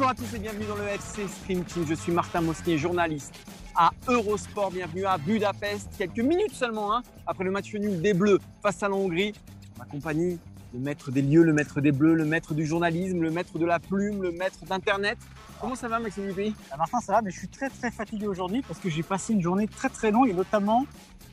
Bonjour à tous et bienvenue dans le FC Stream Team. Je suis Martin Mosnier, journaliste à Eurosport. Bienvenue à Budapest. Quelques minutes seulement hein, après le match nul des Bleus face à la Hongrie. Ma compagnie, le maître des lieux, le maître des Bleus, le maître du journalisme, le maître de la plume, le maître d'Internet. Comment ça va, Maxime Dupuis? Ah, Martin, ça va, mais je suis très très fatigué aujourd'hui parce que j'ai passé une journée très très longue et notamment,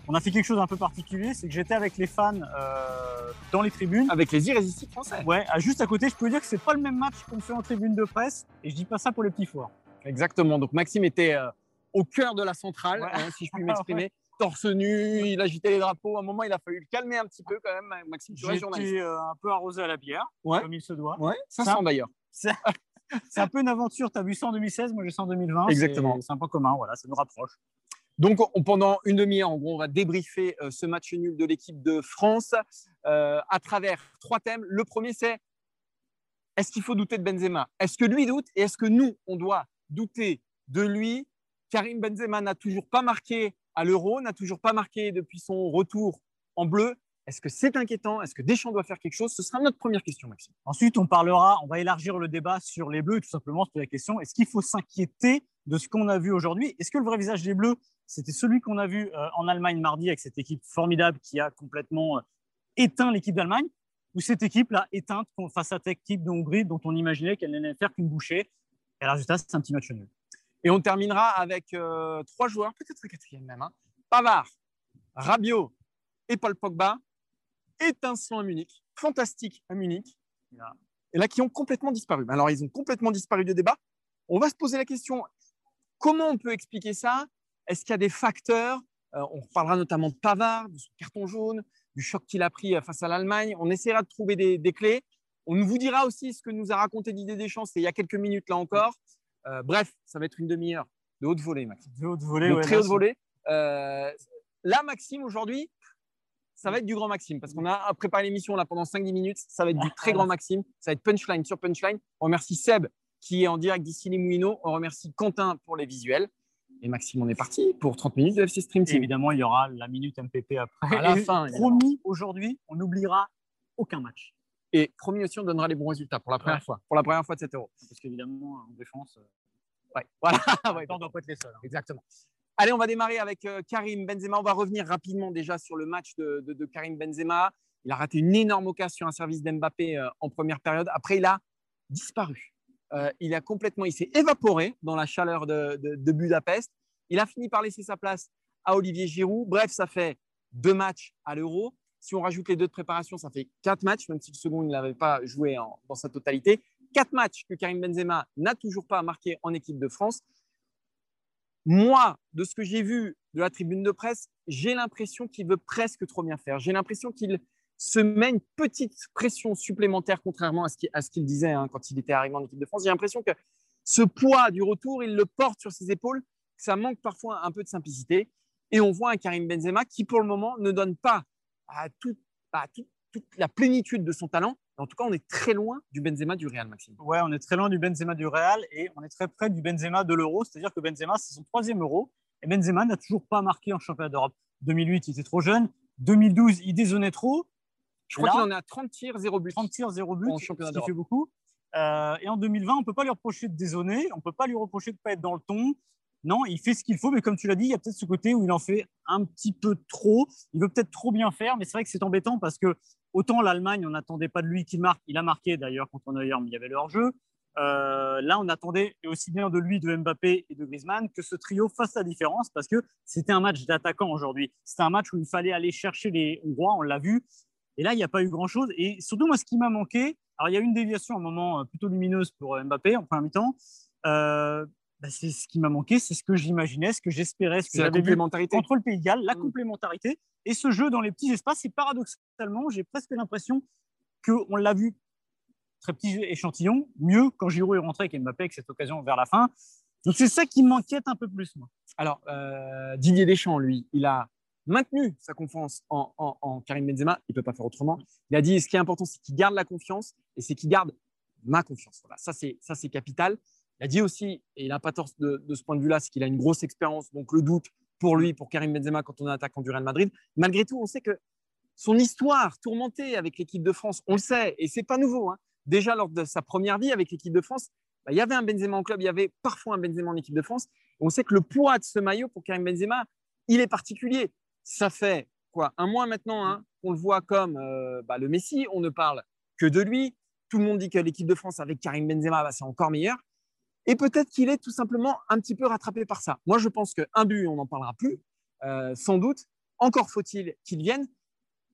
on a fait quelque chose d'un peu particulier, c'est que j'étais avec les fans euh, dans les tribunes. Avec les irrésistibles français. Ouais, à juste à côté, je peux dire que c'est pas le même match qu'on fait en tribune de presse et je dis pas ça pour les petits foires. Exactement. Donc Maxime était euh, au cœur de la centrale, Ouais. hein, si je puis m'exprimer. Torse nu, il agitait les drapeaux. À un moment, il a fallu le calmer un petit peu quand même. Maxime, journaliste. J'étais euh, un peu arrosé à la bière, Ouais. comme il se doit. Ouais, ça Ça- sent d'ailleurs. C'est c'est un peu une aventure, tu as vu ça en 2016, moi j'ai ça en 2020. Exactement. C'est- C'est un point commun, voilà, ça nous rapproche. Donc, on- pendant une demi-heure, en gros, on va débriefer euh, ce match nul de l'équipe de France euh, à travers trois thèmes. Le premier, c'est est-ce qu'il faut douter de Benzema? Est-ce que lui doute Et est-ce que nous, on doit douter de lui? Karim Benzema n'a toujours pas marqué à l'Euro, n'a toujours pas marqué depuis son retour en bleu. Est-ce que c'est inquiétant? Est-ce que Deschamps doit faire quelque chose? Ce sera notre première question, Maxime. Ensuite, on parlera, on va élargir le débat sur les Bleus, tout simplement poser la question est-ce qu'il faut s'inquiéter de ce qu'on a vu aujourd'hui? Est-ce que le vrai visage des Bleus, c'était celui qu'on a vu euh, en Allemagne mardi avec cette équipe formidable qui a complètement euh, éteint l'équipe d'Allemagne? Ou cette équipe-là éteinte face à cette équipe de Hongrie dont on imaginait qu'elle n'allait faire qu'une bouchée? Et le résultat, c'est un petit match nul. Et on terminera avec euh, trois joueurs, peut-être le quatrième même. hein. Pavard, Rabiot et Paul Pogba, étincelants à Munich, fantastiques à Munich, et là qui ont complètement disparu. Alors ils ont complètement disparu du débat. On va se poser la question, comment on peut expliquer ça? Est-ce qu'il y a des facteurs Euh, On parlera notamment de Pavard, de son carton jaune, du choc qu'il a pris euh, face à l'Allemagne. On essaiera de trouver des, des clés. On vous dira aussi ce que nous a raconté Didier Deschamps, c'est il y a quelques minutes là encore. Euh, bref, ça va être une demi-heure de haute volée, Maxime. De haute volée, de ouais, très haute volée. Euh, là, Maxime, aujourd'hui, ça va être du grand Maxime parce qu'on a préparé l'émission là pendant 5-10 minutes. Ça va être du très grand Maxime. Ça va être punchline sur punchline. On remercie Seb qui est en direct d'ici les Moulineaux. On remercie Quentin pour les visuels. Et Maxime, on est parti pour 30 minutes de FC Stream Team. évidemment, il y aura la minute MPP après. À la Et fin, promis, aujourd'hui, on n'oubliera aucun match. Et promis aussi, on donnera les bons résultats pour la première Ouais. fois. Pour la première fois de cet euro. Parce qu'évidemment, en défense, euh, Ouais. Voilà. ouais, on ne doit pas être les seuls. hein. Exactement. Allez, on va démarrer avec euh, Karim Benzema. On va revenir rapidement déjà sur le match de, de- de Karim Benzema. Il a raté une énorme occasion sur un service d'Mbappé euh, en première période. Après, il a disparu. Euh, il a complètement, il s'est évaporé dans la chaleur de, de- de Budapest. Il a fini par laisser sa place à Olivier Giroud. Bref, ça fait deux matchs à l'Euro. Si on rajoute les deux de préparation, ça fait quatre matchs, même si le second, il n'avait pas joué dans sa totalité. Quatre matchs que Karim Benzema n'a toujours pas marqué en équipe de France moi, de ce que j'ai vu de la tribune de presse, j'ai l'impression qu'il veut presque trop bien faire. J'ai l'impression qu'il se met une petite pression supplémentaire, contrairement à ce qu'il, disait hein, quand il était arrivé en équipe de France. J'ai l'impression que ce poids du retour, il le porte sur ses épaules. Ça manque parfois un peu de simplicité. Et on voit un Karim Benzema qui, pour le moment, ne donne pas à toute, à toute- toute la plénitude de son talent. En tout cas, on est très loin du Benzema du Real, Maxime. Ouais, on est très loin du Benzema du Real et on est très près du Benzema de l'Euro. C'est-à-dire que Benzema, c'est son troisième Euro. Et Benzema n'a toujours pas marqué en championnat d'Europe. 2008, il était trop jeune. 2012, il dézonnait trop. Je crois qu'il en à 30 tirs, 0 but. 30 tirs, 0 but, En championnat ce qui fait beaucoup. Euh, et en 2020, on ne peut pas lui reprocher de dézonner, on ne peut pas lui reprocher de ne pas être dans le ton. Non, il fait ce qu'il faut, mais comme tu l'as dit, il y a peut-être ce côté où il en fait un petit peu trop. Il veut peut-être trop bien faire, mais c'est vrai que c'est embêtant parce que autant l'Allemagne, on n'attendait pas de lui qu'il marque. Il a marqué d'ailleurs contre Neuer, mais il y avait le hors-jeu. Euh, là, on attendait aussi bien de lui, de Mbappé et de Griezmann que ce trio fasse la différence parce que c'était un match d'attaquants aujourd'hui. C'était un match où il fallait aller chercher les Hongrois, on l'a vu. Et là, il n'y a pas eu grand-chose. Et surtout, moi, ce qui m'a manqué, alors il y a eu une déviation à un moment euh, plutôt lumineuse pour euh, Mbappé en première mi-temps. Bah, c'est ce qui m'a manqué, c'est ce que j'imaginais, ce que j'espérais, ce que j'avais vu complémentarité. contre le Pays de Galles, la Mm. complémentarité et ce jeu dans les petits espaces. Et paradoxalement, j'ai presque l'impression qu'on l'a vu très petit échantillon, mieux quand Giroud est rentré avec Mbappé avec cette occasion vers la fin. Donc c'est ça qui m'inquiète un peu plus, moi. Alors, euh, Didier Deschamps, lui, il a maintenu sa confiance en, en- en Karim Benzema. Il ne peut pas faire autrement. Il a dit ce qui est important, c'est qu'il garde la confiance et c'est qu'il garde ma confiance. Voilà, ça, c'est, ça, c'est capital. Il a dit aussi, et il n'a pas tort de, ce point de vue-là, c'est qu'il a une grosse expérience. Donc, le doute pour lui, pour Karim Benzema, quand on est attaquant du Real Madrid. Malgré tout, on sait que son histoire tourmentée avec l'équipe de France, on le sait, et c'est pas nouveau. hein. Déjà, lors de sa première vie avec l'équipe de France, bah, il y avait un Benzema en club, il y avait parfois un Benzema en équipe de France. On sait que le poids de ce maillot pour Karim Benzema, il est particulier. Ça fait quoi un mois maintenant hein, qu'on le voit comme euh, bah, le Messi. On ne parle que de lui. Tout le monde dit que l'équipe de France avec Karim Benzema, bah, c'est encore meilleur. Et peut-être qu'il est tout simplement un petit peu rattrapé par ça. Moi, je pense qu'un but, on n'en parlera plus, euh, sans doute. Encore faut-il qu'il vienne.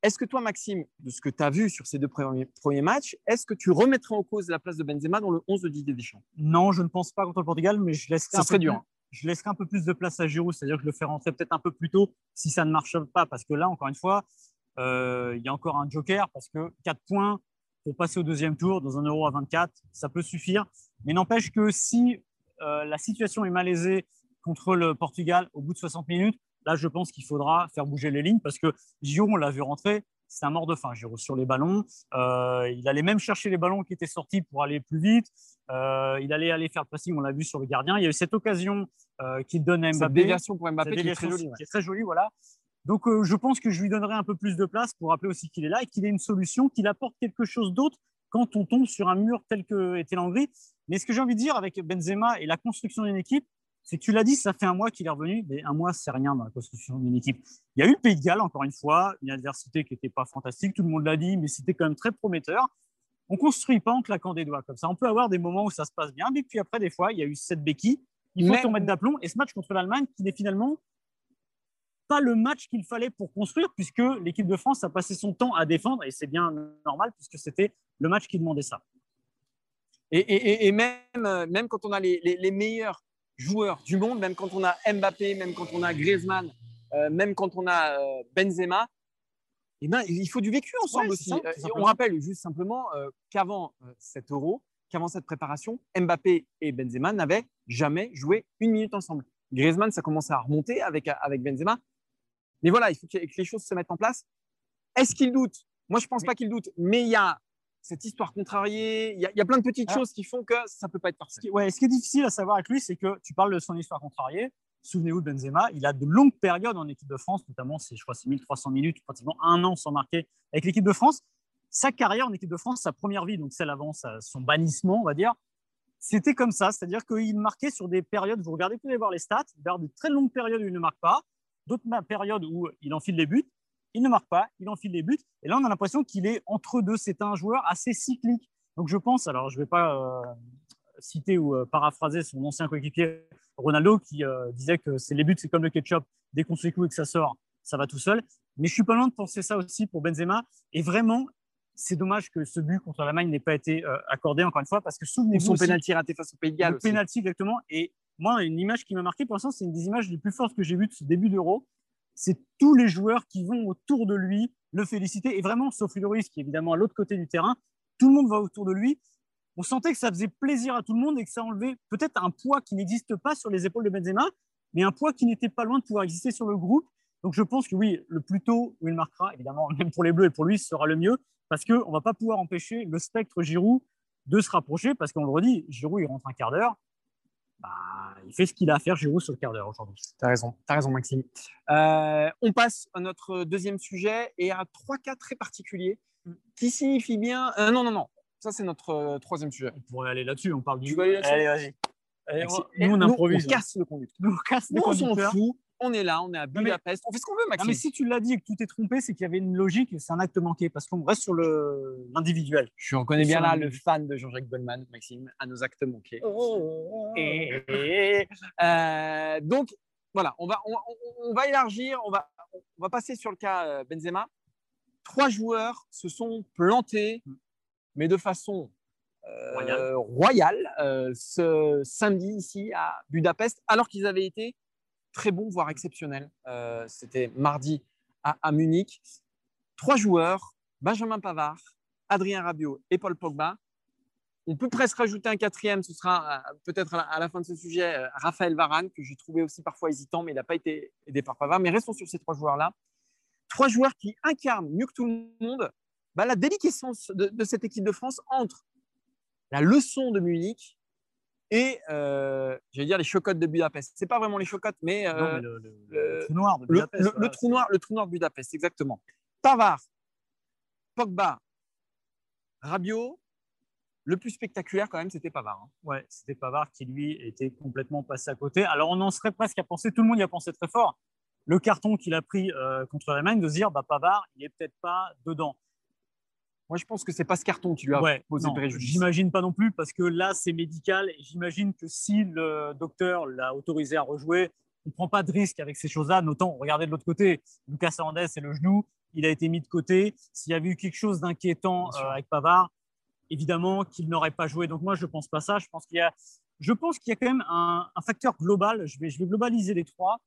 Est-ce que toi, Maxime, de ce que tu as vu sur ces deux premiers, premiers matchs, est-ce que tu remettrais en cause la place de Benzema dans le 11 de Didier Deschamps? Non, je ne pense pas contre le Portugal, mais je laisserai, Ça un peu dur, plus- hein. je laisserai un peu plus de place à Giroud, c'est-à-dire que je le fais rentrer peut-être un peu plus tôt si ça ne marche pas, parce que là, encore une fois, euh, il y a encore un joker, parce que 4 points pour passer au deuxième tour dans un euro à 24, ça peut suffire. Mais n'empêche que si euh, la situation est malaisée contre le Portugal au bout de 60 minutes, là, je pense qu'il faudra faire bouger les lignes, parce que Giroud, on l'a vu rentrer, c'est un mort de faim, Giroud, sur les ballons. Euh, il allait même chercher les ballons qui étaient sortis pour aller plus vite. Euh, il allait aller faire le pressing, on l'a vu sur le gardien. Il y a eu cette occasion qu'il donne à Cette Mbappé. déviation pour Mbappé Cette qui est très jolie. ouais. qui est très jolie, voilà. Donc, je pense que je lui donnerai un peu plus de place pour rappeler aussi qu'il est là et qu'il ait une solution, qu'il apporte quelque chose d'autre quand on tombe sur un mur tel que était l'Hongrie. Mais ce que j'ai envie de dire avec Benzema et la construction d'une équipe, c'est que tu l'as dit, ça fait un mois qu'il est revenu, mais un mois, c'est rien dans la construction d'une équipe. Il y a eu le Pays de Galles, encore une fois, une adversité qui n'était pas fantastique, tout le monde l'a dit, mais c'était quand même très prometteur. On ne construit pas en claquant des doigts comme ça. On peut avoir des moments où ça se passe bien, mais puis après, des fois, il y a eu cette béquille. Il faut Mais- d'aplomb. Et ce match contre l'Allemagne, qui n'est finalement pas le match qu'il fallait pour construire, puisque l'équipe de France a passé son temps à défendre, et c'est bien normal, puisque c'était le match qui demandait ça. Et, et- même, euh, même quand on a les, les- les meilleurs joueurs du monde, même quand on a Mbappé, même quand on a Griezmann, euh, même quand on a euh, Benzema, eh ben, il faut du vécu ensemble Ouais, aussi. ça, Euh, on rappelle juste simplement qu'avant cet euro, qu'avant cette préparation, Mbappé et Benzema n'avaient jamais joué une minute ensemble. Griezmann, ça commence à remonter avec, avec Benzema. Mais voilà, il faut que les choses se mettent en place. Est-ce qu'il doute Moi, je ne pense pas qu'il doute, mais il y a cette histoire contrariée, il y a, il y a plein de petites Alors- choses qui font que ça ne peut pas être parfait. Ce qui, ouais, ce qui est difficile à savoir avec lui, c'est que tu parles de son histoire contrariée. Souvenez-vous de Benzema, il a de longues périodes en équipe de France, notamment, je crois, c'est 1300 minutes, pratiquement un an sans marquer avec l'équipe de France. Sa carrière en équipe de France, sa première vie, donc celle avant son bannissement, on va dire, c'était comme ça. C'est-à-dire qu'il marquait sur des périodes, vous regardez, vous pouvez voir les stats, il y a des très longues périodes où il ne marque pas, d'autres périodes où il enfile les buts, il ne marque pas, il enfile les buts. Et là, on a l'impression qu'il est entre deux. C'est un joueur assez cyclique. Donc, je pense, alors je ne vais pas euh, citer ou euh, paraphraser son ancien coéquipier Ronaldo qui euh, disait que c'est les buts, c'est comme le ketchup. Dès qu'on secoue et que ça sort, ça va tout seul. Mais je suis pas loin de penser ça aussi pour Benzema. Et vraiment, c'est dommage que ce but contre l'Allemagne n'ait pas été accordé encore une fois parce que Ou souvenez-vous son pénalty raté face au Pays de Galles le penalty exactement. Et moi, une image qui m'a marqué pour l'instant, c'est une des images les plus fortes que j'ai vues de ce début d'Euro. C'est tous les joueurs qui vont autour de lui le féliciter. Et vraiment, sauf Lloris, qui est évidemment à l'autre côté du terrain, tout le monde va autour de lui. On sentait que ça faisait plaisir à tout le monde et que ça enlevait peut-être un poids qui n'existe pas sur les épaules de Benzema, mais un poids qui n'était pas loin de pouvoir exister sur le groupe. Donc je pense que oui, le plus tôt où il marquera, évidemment, même pour les Bleus et pour lui, ce sera le mieux, parce qu'on ne va pas pouvoir empêcher le spectre Giroud de se rapprocher, parce qu'on le redit, Giroud, il rentre un quart d'heure, il fait ce qu'il a à faire, Giroud, sur le quart d'heure aujourd'hui. Tu as raison, t'as raison, Maxime. Euh, on passe à notre deuxième sujet et à trois cas très particuliers qui signifient bien. euh, non, non, non. Ça, c'est notre euh, troisième sujet. On pourrait aller là-dessus, on parle du. Tu veux aller là-dessus? Allez, vas-y. Allez, on- nous, on improvise. on là. casse le conducteur. Nous, on casse le Nous, on s'en fout. On est là, on est à mais- Budapest. On fait ce qu'on veut, Non, Maxime. mais si tu l'as dit et que tu t'es trompé, c'est qu'il y avait une logique et c'est un acte manqué parce qu'on reste sur le- l'individuel. Je reconnais bien là le fan de Jean-Jacques Goldman, Maxime, à nos actes manqués. Oh. Et, euh, donc, voilà, on va, on, va élargir, on va, on va passer sur le cas euh, Benzema. Trois joueurs se sont plantés, mais de façon royal, ce samedi ici à Budapest, alors qu'ils avaient été très bons, voire exceptionnels. C'était mardi à, Munich. Trois joueurs, Benjamin Pavard, Adrien Rabiot et Paul Pogba. On peut presque rajouter un quatrième, ce sera peut-être à, la fin de ce sujet, Raphaël Varane, que j'ai trouvé aussi parfois hésitant, mais il n'a pas été aidé par Pavard. Mais restons sur ces trois joueurs-là. Trois joueurs qui incarnent mieux que tout le monde bah, la déliquescence de, cette équipe de France entre la leçon de Munich et, euh, dire, les chocottes de Budapest. Ce n'est pas vraiment les chocottes, mais, euh, le, trou noir de Budapest. Le, trou noir, le trou noir de Budapest, exactement. Pavard, Pogba, Rabiot, le plus spectaculaire quand même, c'était Pavard. Hein. Ouais, c'était Pavard qui lui était complètement passé à côté. Alors on en serait presque à penser, tout le monde y a pensé très fort. Le carton qu'il a pris euh, contre l'Allemagne, de se dire bah, Pavard, il n'est peut-être pas dedans. Moi, je pense que c'est pas ce carton qui lui a posé préjudice. J'imagine pas non plus, parce que là, c'est médical. Et j'imagine que si le docteur l'a autorisé à rejouer, on ne prend pas de risque avec ces choses-là. Notons, regardez de l'autre côté, Lucas Hernandez, c'est le genou, il a été mis de côté. S'il y avait eu quelque chose d'inquiétant euh, avec Pavard, évidemment qu'il n'aurait pas joué. Donc moi, je ne pense pas ça. Je pense qu'il y a, je pense qu'il y a quand même un, facteur global. Je vais, je vais globaliser les trois.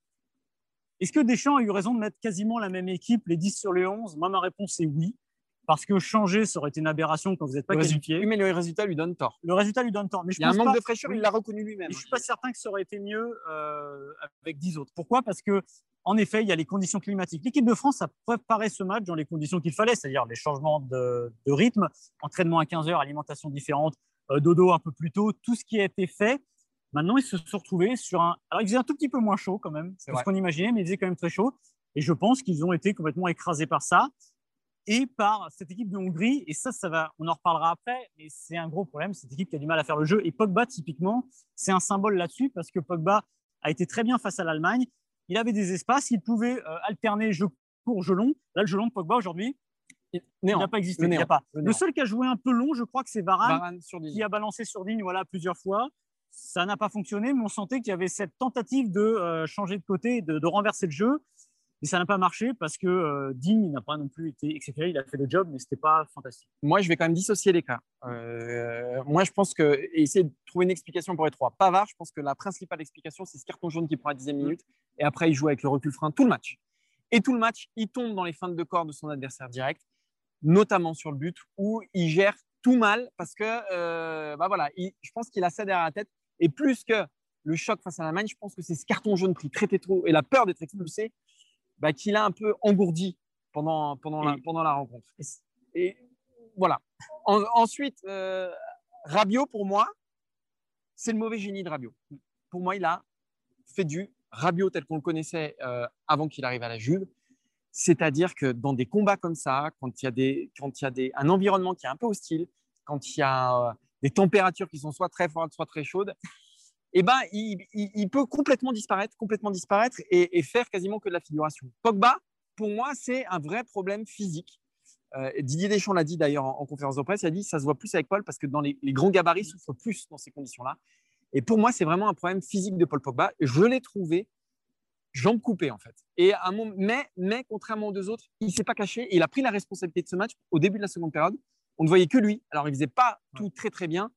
Est-ce que Deschamps a eu raison de mettre quasiment la même équipe, les 10 sur les 11 Moi, ma réponse est oui parce que changer, ça aurait été une aberration quand vous n'êtes pas qualifié. Oui, mais le résultat lui donne tort. Le résultat lui donne tort. Mais il y a un manque de fraîcheur, il l'a reconnu lui-même. Je ne suis pas certain que ça aurait été mieux euh, avec 10 autres. Pourquoi? Parce que en effet, il y a les conditions climatiques. L'équipe de France a préparé ce match dans les conditions qu'il fallait, c'est-à-dire les changements de, rythme, entraînement à 15 heures, alimentation différente, euh, dodo un peu plus tôt, tout ce qui a été fait. Maintenant, ils se sont retrouvés sur un. Alors, il faisait un tout petit peu moins chaud quand même, c'est ce qu'on imaginait, mais il faisait quand même très chaud. Et je pense qu'ils ont été complètement écrasés par ça et par cette équipe de Hongrie. Et ça, ça va, on en reparlera après, mais c'est un gros problème, cette équipe qui a du mal à faire le jeu. Et Pogba, typiquement, c'est un symbole là-dessus parce que Pogba a été très bien face à l'Allemagne. Il avait des espaces, il pouvait euh, alterner jeu court, jeu long. Là, le jeu long de Pogba aujourd'hui, il n'a pas existé. Le, pas. Le, seul qui a joué un peu long, je crois que c'est Varane, qui a balancé sur Digne voilà, plusieurs fois. Ça n'a pas fonctionné, mais on sentait qu'il y avait cette tentative de euh, changer de côté, de, de renverser le jeu. Mais ça n'a pas marché parce que euh, Digne n'a pas non plus été exceptionnel. Il a fait le job, mais ce n'était pas fantastique. Moi, je vais quand même dissocier les cas. Euh, moi, je pense que, et essayer de trouver une explication pour les trois. Pavard, je pense que la principale explication, c'est ce carton jaune qui prend à 10 minute. Et après, il joue avec le recul frein tout le match. Et tout le match, il tombe dans les fins de corps de son adversaire direct, notamment sur le but, où il gère tout mal parce que, euh, bah voilà, je pense qu'il a ça derrière la tête. Et plus que le choc face à l'Allemagne, je pense que c'est ce carton jaune pris très, trop et la peur d'être expulsé bah, qu'il a un peu engourdi pendant, pendant, la, pendant la rencontre. Et, voilà. ensuite, euh, Rabiot, pour moi, c'est le mauvais génie de Rabiot. Pour moi, il a fait du Rabiot tel qu'on le connaissait euh, avant qu'il arrive à la Juve. C'est-à-dire que dans des combats comme ça, quand il y a, des, quand il y a des, un environnement qui est un peu hostile, quand il y a euh, des températures qui sont soit très fortes, soit très chaudes, eh ben, il, peut complètement disparaître, complètement disparaître et, faire quasiment que de la figuration. Pogba, pour moi, c'est un vrai problème physique. Euh, Didier Deschamps l'a dit d'ailleurs en, conférence de presse, il a dit ça se voit plus avec Paul parce que dans les, grands gabarits souffrent plus dans ces conditions-là. Et pour moi, c'est vraiment un problème physique de Paul Pogba. Je l'ai trouvé jambes coupées en fait. Et à mon, mais, mais contrairement aux deux autres, il s'est pas caché et il a pris la responsabilité de ce match au début de la seconde période. On ne voyait que lui. Alors il faisait pas tout très très bien,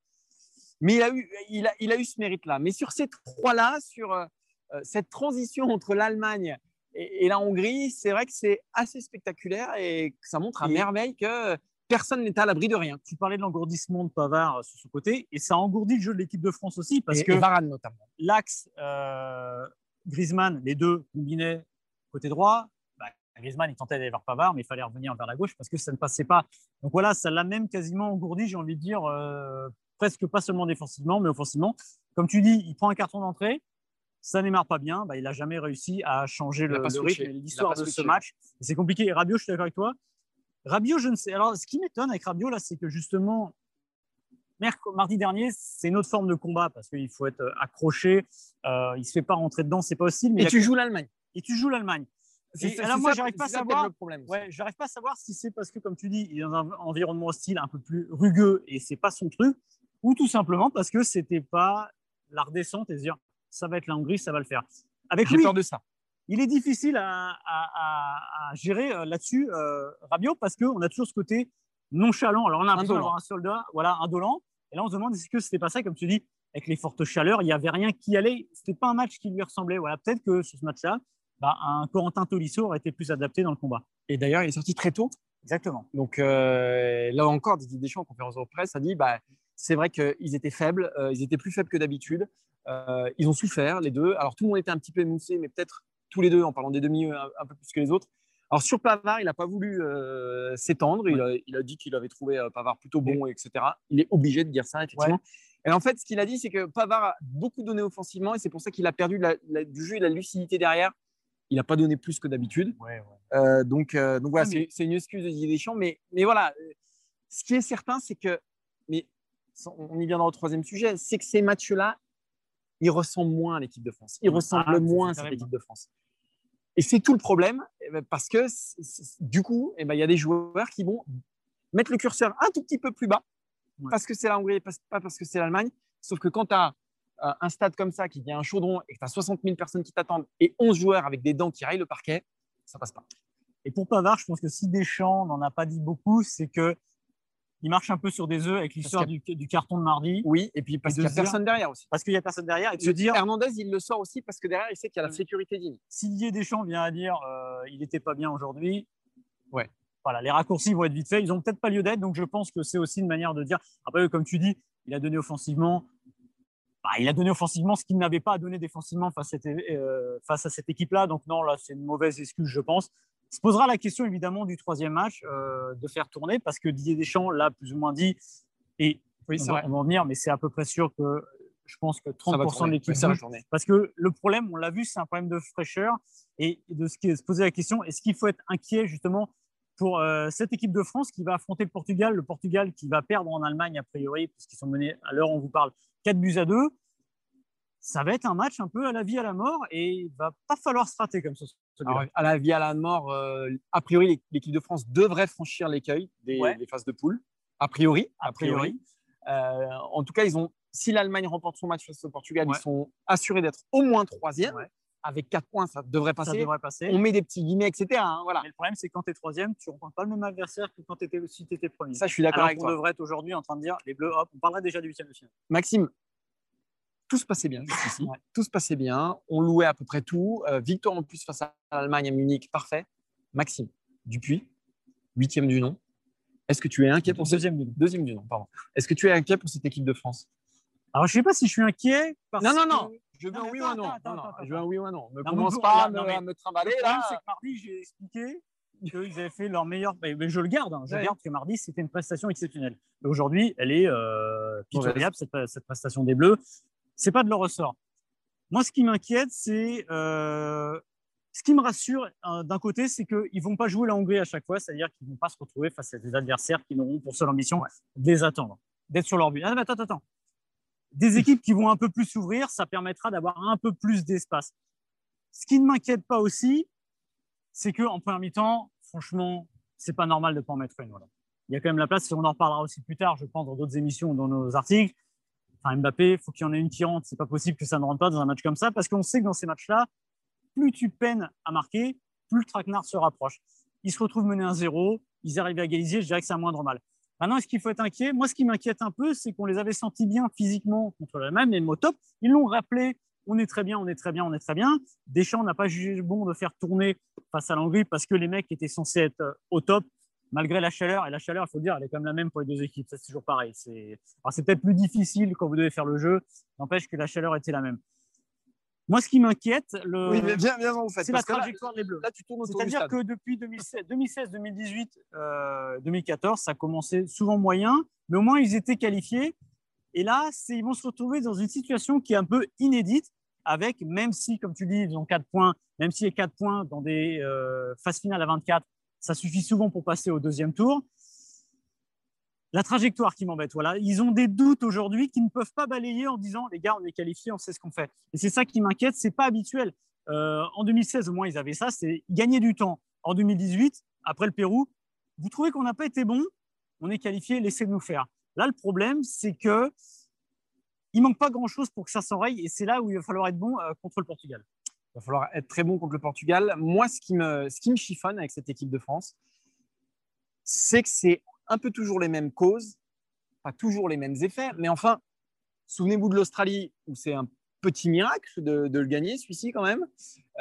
mais il a eu, il a, il a eu ce mérite-là. Mais sur ces trois-là, sur euh, euh, cette transition entre l'Allemagne et, la Hongrie, c'est vrai que c'est assez spectaculaire et que ça montre à merveille que personne n'est à l'abri de rien. Tu parlais de l'engourdissement de Pavard euh, sur ce côté, et ça engourdit le jeu de l'équipe de France aussi, parce que Varane notamment. L'axe Griezmann, les deux combinés côté droit. Bah, Griezmann, il tentait d'aller vers Pavard, mais il fallait revenir vers la gauche parce que ça ne passait pas. Donc voilà, ça l'a même quasiment engourdi, j'ai envie de dire, presque pas seulement défensivement, mais offensivement. Comme tu dis, il prend un carton d'entrée, ça démarre pas bien, bah, il n'a jamais réussi à changer le, rythme et l'histoire de ce match. C'est compliqué. Et Rabiot, je suis d'accord avec toi. Rabiot, je ne sais. Alors, ce qui m'étonne avec Rabiot, là, c'est que justement, mardi dernier, c'est une autre forme de combat parce qu'il faut être accroché. Euh, il ne se fait pas rentrer dedans, c'est pas possible. Mais et tu joues l'Allemagne. Et tu joues l'Allemagne. Alors moi, j'arrive pas à savoir. Ouais, j'arrive pas à savoir si c'est parce que, comme tu dis, il est dans un environnement hostile un peu plus rugueux et c'est pas son truc, ou tout simplement parce que c'était pas la redescente et se dire ça va être la Hongrie, ça va le faire. Avec J'ai peur de ça. Il est difficile à, gérer euh, là-dessus, euh, Rabiot, parce qu'on a toujours ce côté nonchalant. Alors on a un un soldat, voilà, indolent, Et là, on se demande est-ce que c'était pas ça, comme tu dis, avec les fortes chaleurs, il n'y avait rien qui allait. C'était pas un match qui lui ressemblait. Voilà, peut-être que sur ce match-là, bah, un Corentin Tolisso aurait été plus adapté dans le combat. Et d'ailleurs, il est sorti très tôt. Exactement. Donc euh, là encore, Didier Deschamps en conférence de presse a dit bah, c'est vrai qu'ils étaient faibles, euh, ils étaient plus faibles que d'habitude. Euh, ils ont souffert, les deux. Alors tout le monde était un petit peu émoussé, mais peut-être tous les deux, en parlant des demi un, un peu plus que les autres. Alors sur Pavard, il n'a pas voulu s'étendre. Il, a, dit qu'il avait trouvé Pavard plutôt bon, etc. Il est obligé de dire ça, effectivement. Et en fait, ce qu'il a dit, c'est que Pavard a beaucoup donné offensivement et c'est pour ça qu'il a perdu du jeu et la lucidité derrière. Il n'a pas donné plus que d'habitude. Euh, donc, euh, donc voilà, c'est une excuse de Didier Deschamps. Mais, mais voilà, ce qui est certain, c'est que, on y viendra au troisième sujet, c'est que ces matchs-là, ils ressemblent moins à l'équipe de France. Ils ressemblent ah, moins à cette équipe de France. Et c'est tout le problème, eh ben, parce que du coup, eh ben, il y a des joueurs qui vont mettre le curseur un tout petit peu plus bas, parce que c'est la Hongrie, pas parce que c'est l'Allemagne. Sauf que quand tu as euh, un stade comme ça qui vient un chaudron et que tu as 60 000 personnes qui t'attendent et 11 joueurs avec des dents qui raillent le parquet, ça passe pas. Et pour Pavard, je pense que si Deschamps n'en a pas dit beaucoup, c'est que il marche un peu sur des œufs avec l'histoire du, carton de mardi. Oui, et puis parce qu'il n'y a personne derrière aussi. Parce qu'il n'y a personne derrière. Et de dire, Hernandez, il le sort aussi parce que derrière, il sait qu'il y a la sécurité digne. Si Didier Deschamps vient à dire euh, il n'était pas bien aujourd'hui, ouais voilà, les raccourcis vont être vite faits. Ils n'ont peut-être pas lieu d'être, donc je pense que c'est aussi une manière de dire. Après, comme tu dis, il a donné offensivement. Bah, il a donné offensivement ce qu'il n'avait pas à donner défensivement face à cette, euh, face à cette équipe-là. Donc non, là, c'est une mauvaise excuse, je pense. Se posera la question évidemment du troisième match euh, de faire tourner parce que Didier Deschamps l'a plus ou moins dit et oui, on, va, on, va, en venir, mais c'est à peu près sûr que je pense que 30% de l'équipe. Parce que le problème, on l'a vu, c'est un problème de fraîcheur et de ce qui est se poser la question est-ce qu'il faut être inquiet justement pour euh, cette équipe de France qui va affronter le Portugal, le Portugal qui va perdre en Allemagne a priori, puisqu'ils sont menés à l'heure on vous parle 4 buts à 2. Ça va être un match un peu à la vie à la mort et il va pas falloir se rater comme ça. à la vie à la mort, euh, a priori, l'équipe de France devrait franchir l'écueil des, phases de poule. A priori. A priori. Euh, en tout cas, ils ont, si l'Allemagne remporte son match face au Portugal, ils sont assurés d'être au moins troisième avec 4 points, ça devrait passer. passer. On met des petits guillemets, etc. Hein, voilà. Mais le problème, c'est que quand tu es troisième, tu ne rencontres pas le même adversaire que quand étais, si tu étais premier. Ça, je suis d'accord avec on devrait être aujourd'hui en train de dire les Bleus, hop, on parlerait déjà du huitième de finale. Maxime, tout se passait bien jusqu'ici. Tout se passait bien. On louait à peu près tout. Euh, victoire en plus face à l'Allemagne à Munich, parfait. Maxime, Dupuis, huitième du nom. Est-ce que tu es inquiet pour deuxième du nom. Deuxième du nom, pardon. Est-ce que tu es inquiet pour cette équipe de France? Alors, je ne sais pas si je suis inquiet. Parce non, non, non. Je veux un oui ou un non. Je veux un oui ou un non. Ne commence pas à me, trimballer là. Le c'est que mardi, j'ai expliqué qu'ils avaient fait leur meilleur. Mais, je le garde. Hein. Je garde que mardi, c'était une prestation exceptionnelle. Aujourd'hui, elle est euh, pitoyable, cette, cette, prestation des Bleus. C'est pas de leur ressort. Moi, ce qui m'inquiète, c'est. Euh, ce qui me rassure euh, d'un côté, c'est qu'ils ne vont pas jouer la Hongrie à chaque fois, c'est-à-dire qu'ils ne vont pas se retrouver face à des adversaires qui n'auront pour seule ambition de les attendre, d'être sur leur but. Ah, attends, attends, attends des équipes qui vont un peu plus s'ouvrir, ça permettra d'avoir un peu plus d'espace. Ce qui ne m'inquiète pas aussi, c'est qu'en première mi-temps, franchement, c'est pas normal de ne pas en mettre une. Il y a quand même la place, on en reparlera aussi plus tard, je pense, dans d'autres émissions ou dans nos articles. Enfin, Mbappé, il faut qu'il y en ait une qui rentre. C'est pas possible que ça ne rentre pas dans un match comme ça, parce qu'on sait que dans ces matchs-là, plus tu peines à marquer, plus le traquenard se rapproche. Ils se retrouvent menés à zéro, ils arrivent à égaliser, je dirais que c'est un moindre mal. Maintenant, est-ce qu'il faut être inquiet Moi, ce qui m'inquiète un peu, c'est qu'on les avait sentis bien physiquement contre l'Allemagne, même au top. Ils l'ont rappelé on est très bien, on est très bien, on est très bien. Deschamps n'a pas jugé bon de faire tourner face à l'Hongrie parce que les mecs étaient censés être euh, au top malgré la chaleur. Et la chaleur, il faut dire, elle est quand même la même pour les deux équipes. C'est toujours pareil. C'est peut-être plus difficile quand vous devez faire le jeu. N'empêche que la chaleur était la même. Moi, ce qui m'inquiète, le... c'est la trajectoire des Bleus. C'est-à-dire que depuis 2016, 2018, 2014, ça a commencé souvent moyen, mais au moins ils étaient qualifiés. Et là, ils vont se retrouver dans une situation qui est un peu inédite, avec, même si, comme tu dis, ils ont 4 points, même si les 4 points dans des euh, phases finales à 24, ça suffit souvent pour passer au deuxième tour la trajectoire qui m'embête. Voilà, ils ont des doutes aujourd'hui qu'ils ne peuvent pas balayer en disant les gars, on est qualifiés, on sait ce qu'on fait. Et c'est ça qui m'inquiète. C'est pas habituel. Euh, en 2016, au moins, ils avaient ça, c'est gagner du temps. En 2018, après le Pérou, vous trouvez qu'on n'a pas été bon, on est qualifié, laissez-nous faire. Là, le problème, c'est que il manque pas grand-chose pour que ça s'enraye, et c'est là où il va falloir être bon euh, contre le Portugal. Il va falloir être très bon contre le Portugal. Moi, ce qui me, chiffonne avec cette équipe de France, c'est que c'est un peu toujours les mêmes causes, pas toujours les mêmes effets, mais enfin, souvenez-vous de l'Australie où c'est un petit miracle de, le gagner, celui-ci quand même.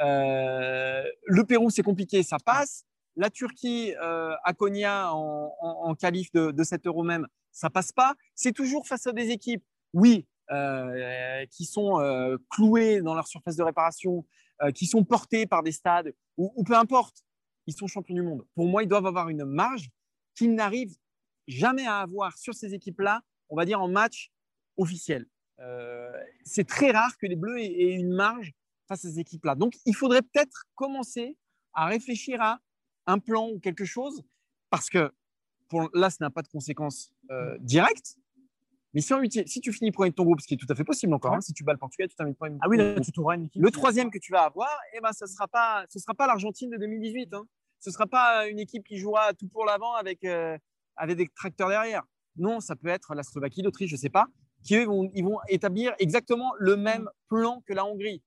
Euh, le Pérou, c'est compliqué, ça passe. La Turquie euh, à Konya en, en, qualif de, de, cet euro même, ça passe pas. C'est toujours face à des équipes, oui, qui sont euh, clouées dans leur surface de réparation, qui sont portées par des stades, ou, peu importe, ils sont champions du monde. Pour moi, ils doivent avoir une marge qu'ils n'arrivent jamais à avoir sur ces équipes-là, on va dire en match officiel. c'est très rare que les Bleus aient une marge face à ces équipes-là. Donc, il faudrait peut-être commencer à réfléchir à un plan ou quelque chose, parce que là, ça n'a pas de conséquences euh, directes. Mais si, si, tu finis premier de ton groupe, ce qui est tout à fait possible encore, hein, si tu bats le Portugal, tu termines premier. Ah oui, là, tu Le troisième que tu vas avoir, eh ben, ce ne sera pas, ce sera pas l'Argentine de 2018. Hein. Ce ne sera pas une équipe qui jouera tout pour l'avant avec, euh, avec des tracteurs derrière. Non, ça peut être la Slovaquie, l'Autriche, je ne sais pas, qui vont, ils vont établir exactement le même plan que la Hongrie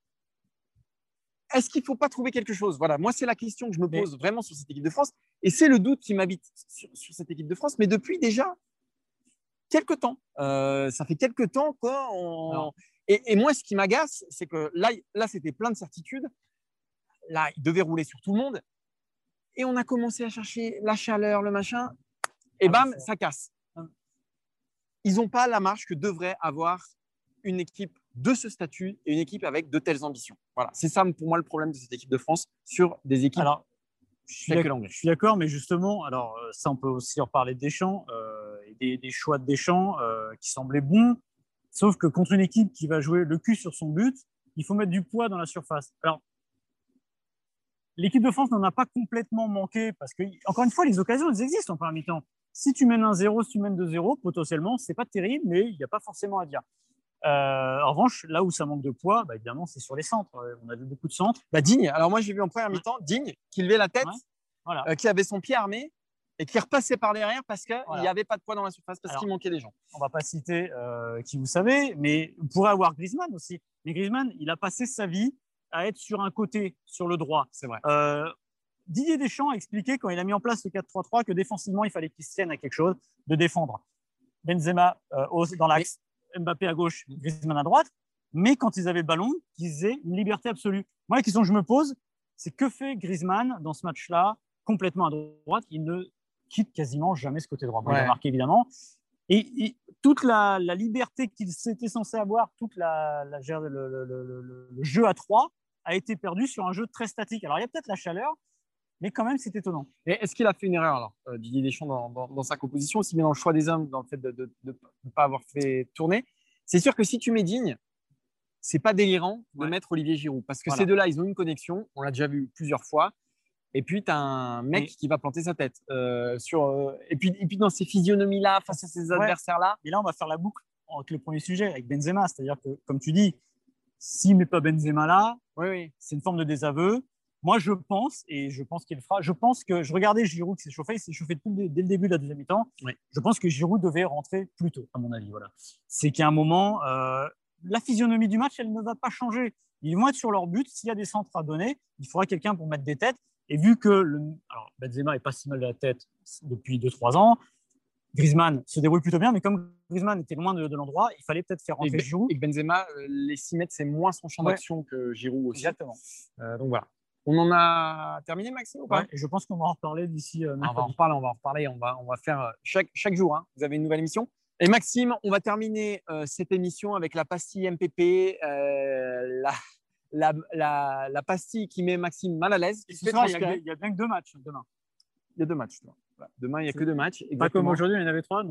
est-ce qu'il ne faut pas trouver quelque chose? Voilà, moi, c'est la question que je me pose vraiment sur cette équipe de France. Et c'est le doute qui m'habite sur, cette équipe de France. Mais depuis déjà quelques temps. Euh, ça fait quelques temps qu'on. Et, moi, ce qui m'agace, c'est que là, là c'était plein de certitudes. Là, il devait rouler sur tout le monde. Et on a commencé à chercher la chaleur, le machin. Et ah, bam, ça casse. Ils n'ont pas la marche que devrait avoir une équipe de ce statut et une équipe avec de telles ambitions. Voilà, c'est ça pour moi le problème de cette équipe de France sur des équipes. Alors, je suis d'accord, mais justement, alors euh, ça on peut aussi reparler de Deschamps euh, des, choix de Deschamps euh, qui semblaient bons, sauf que contre une équipe qui va jouer le cul sur son but, il faut mettre du poids dans la surface. Alors, l'équipe de France n'en a pas complètement manqué parce que, encore une fois, les occasions, elles existent en première mi-temps. Si tu mènes un 0, si tu mènes 2-0, potentiellement, c'est pas terrible, mais il n'y a pas forcément à dire. Euh, en revanche, là où ça manque de poids, bah, évidemment, c'est sur les centres. On a vu beaucoup de centres. Bah, Digne, alors moi j'ai vu en première mi-temps Digne qui levait la tête, euh, qui avait son pied armé et qui repassait par derrière parce qu'il n'y avait pas de poids dans la surface, parce qu'il manquait des gens. On ne va pas citer qui vous savez, mais on pourrait avoir Griezmann aussi. Mais Griezmann, il a passé sa vie à être sur un côté, sur le droit. C'est vrai. Didier Deschamps a expliqué quand il a mis en place le 4-3-3 que défensivement, il fallait qu'il se tienne à quelque chose de défendre. Benzema dans l'axe, Mbappé à gauche, Griezmann à droite, mais quand ils avaient le ballon, qu'ils aient une liberté absolue. Moi, la question que je me pose, c'est que fait Griezmann dans ce match-là, complètement à droite Il ne quitte quasiment jamais ce côté droit. il a marqué évidemment. Et, toute la, liberté qu'il s'était censé avoir, toute la, le, jeu à trois a été perdu sur un jeu très statique. Alors il y a peut-être la chaleur, mais quand même, c'est étonnant. est-ce qu'il a fait une erreur, alors, euh, Didier Deschamps, dans, sa composition, aussi bien dans le choix des hommes, dans le fait de ne pas avoir fait tourner? C'est sûr que si tu mets Digne, c'est pas délirant de mettre Olivier Giroud, parce que ces deux-là, ils ont une connexion, on l'a déjà vu plusieurs fois. Et puis, tu as un mec qui va planter sa tête. Euh, sur, euh, et, puis, et puis, dans ces physionomies-là, face à ces adversaires-là. Et là, on va faire la boucle avec le premier sujet, avec Benzema. C'est-à-dire que, comme tu dis, s'il ne met pas Benzema là, oui, c'est une forme de désaveu. Moi, je pense, et je pense qu'il fera, je pense que je regardais Giroud qui s'est chauffé, il s'est chauffé dès le début de la deuxième mi-temps. Je pense que Giroud devait rentrer plus tôt, à mon avis. Voilà. C'est qu'à un moment, euh, la physionomie du match, elle ne va pas changer. Ils vont être sur leur but. S'il y a des centres à donner, il faudra quelqu'un pour mettre des têtes. Et vu que le, alors, Benzema est pas si mal de la tête depuis 2-3 ans, Griezmann se débrouille plutôt bien, mais comme Griezmann était loin de, l'endroit, il fallait peut-être faire rentrer Giroud. Et Benzema, euh, les 6 mètres, c'est moins son champ d'action que Giroud aussi. Exactement. Euh, donc voilà. On en a terminé, Maxime, ou pas? Je pense qu'on va en reparler d'ici. Euh, on va en reparler, on va en reparler. On va, on va faire euh, chaque, chaque jour. Hein. vous avez une nouvelle émission? Et Maxime, on va terminer euh, cette émission avec la pastille MPP, la, la, la, pastille qui met Maxime mal à l'aise. Il, y a bien que deux matchs demain. Il y a deux matchs. Demain, il n'y a que deux matchs. Pas comme aujourd'hui, il y en avait trois.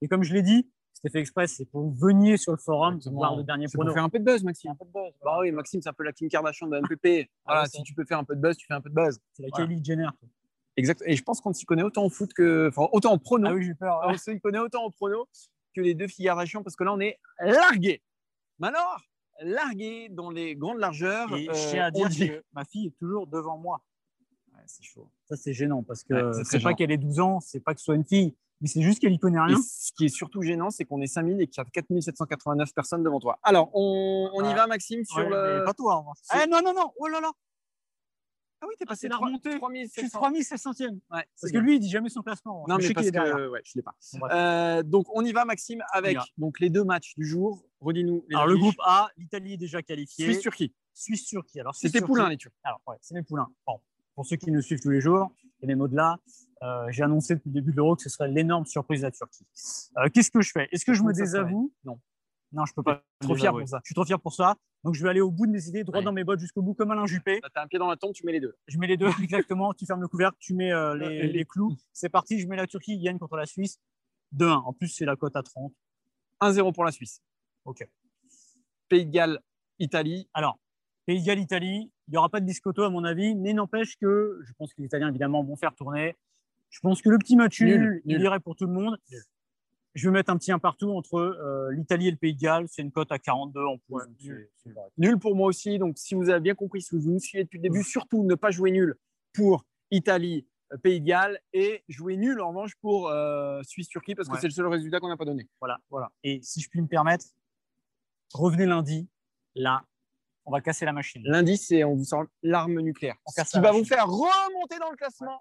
Et comme je l'ai dit, c'était fait exprès, c'est pour vous veniez sur le forum voir le dernier prono. Pour faire un peu de buzz, Maxime. Un peu de buzz. Bah oui, Maxime, c'est un peu la Kim Kardashian de MPP. Ah voilà, si tu peux faire un peu de buzz, tu fais un peu de buzz. C'est la Kylie Jenner. Exact. Et je pense qu'on s'y connaît autant en foot que. Enfin, autant en prono. Ah oui, j'ai peur. On s'y connaît autant en prono que les deux filles Kardashian parce que là, on est largué. Mais alors, largué dans les grandes largeurs. Et je tiens à dire que ma fille est toujours devant moi. c'est chaud. Ça, c'est gênant parce que c'est pas qu'elle ait 12 ans, c'est pas que ce soit une fille mais c'est juste qu'elle n'y connaît rien. ce qui est surtout gênant, c'est qu'on est 5000 et qu'il y a 4789 personnes devant toi. Alors, on, y va, Maxime, sur le. Pas toi, en Eh, non, non, non, oh là là Ah oui, t'es passé c'est la remontée. Je suis 3700. 3700e. Ouais, Parce que lui, il dit jamais son classement. Non, Je mais sais parce qu'il est derrière. que ouais, je l'ai pas. Euh, donc, on y va, Maxime, avec donc, les deux matchs du jour. Redis-nous. Alors, le groupe A, l'Italie est déjà qualifiée. Suisse-Turquie. Suisse-Turquie. Alors, C'était Poulain, les Turcs. Alors, ouais, c'est mes poulains. Bon, pour ceux qui nous suivent tous les jours, et même au-delà, euh, j'ai annoncé depuis le début de l'Euro que ce serait l'énorme surprise de la Turquie. Euh, Qu'est-ce que je fais? Est-ce que je me désavoue? Non. Non, je peux pas. Trop me fier désavouer. pour ça. Je suis trop fier pour ça. Donc, je vais aller au bout de mes idées, droit Ouais. dans mes bottes jusqu'au bout, comme Alain Juppé. T'as un pied dans la tombe, tu mets les deux. Je mets les deux exactement. Tu fermes le couvercle, tu mets euh, les, les- les clous. C'est parti. Je mets la Turquie, gagne contre la Suisse. 2-1. En plus, c'est la cote à 30. 1-0 pour la Suisse. Ok. Pays de Galles, Italie. Alors, Pays de Galles, Italie, il n'y aura pas de biscotto à mon avis, mais n'empêche que je pense que les Italiens, évidemment, vont faire tourner. Je pense que le petit match Nul, nul, il irait pour tout le monde. Nul. Je vais mettre un petit un partout entre euh, l'Italie et le Pays de Galles. C'est une cote à 42 en. Ouais, donc nul. pour moi aussi. Donc, si vous avez bien compris, si vous nous suivez depuis le début, surtout ne pas jouer nul pour Italie, euh, Pays de Galles et jouer nul en revanche pour euh, Suisse-Turquie parce que Ouais. c'est le seul résultat qu'on n'a pas donné. Voilà, voilà. Et si je puis me permettre, revenez lundi. Là, on va casser la machine. Lundi, c'est on vous sort l'arme nucléaire. On Ce qui va vous faire remonter dans le classement.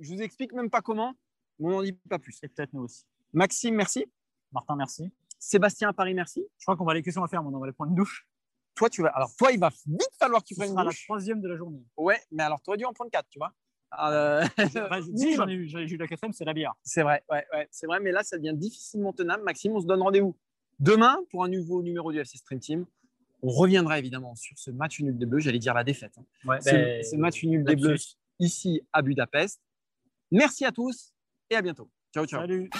Je vous explique même pas comment, mais on n'en dit pas plus. Et peut-être nous aussi. Maxime, merci. Martin, merci. Sébastien à Paris, merci. Je crois qu'on va les questions à faire. Maintenant, on va aller prendre une douche. Toi, tu vas. Alors, toi, il va vite falloir que tu prennes une sera la douche. troisième de la journée. Ouais, mais alors, tu aurais dû en prendre quatre, tu vois. Euh, Bah, si, j'en ai eu, j'ai eu la quatrième, c'est la bière. C'est vrai, ouais, ouais, c'est vrai, mais là, ça devient difficilement tenable. Maxime, on se donne rendez-vous demain pour un nouveau numéro du FC Stream Team. On reviendra évidemment sur ce match nul des Bleus, j'allais dire la défaite. hein. Ouais, Ce, ce match nul des Bleus ici à Budapest. Merci à tous et à bientôt. Ciao, ciao. Salut.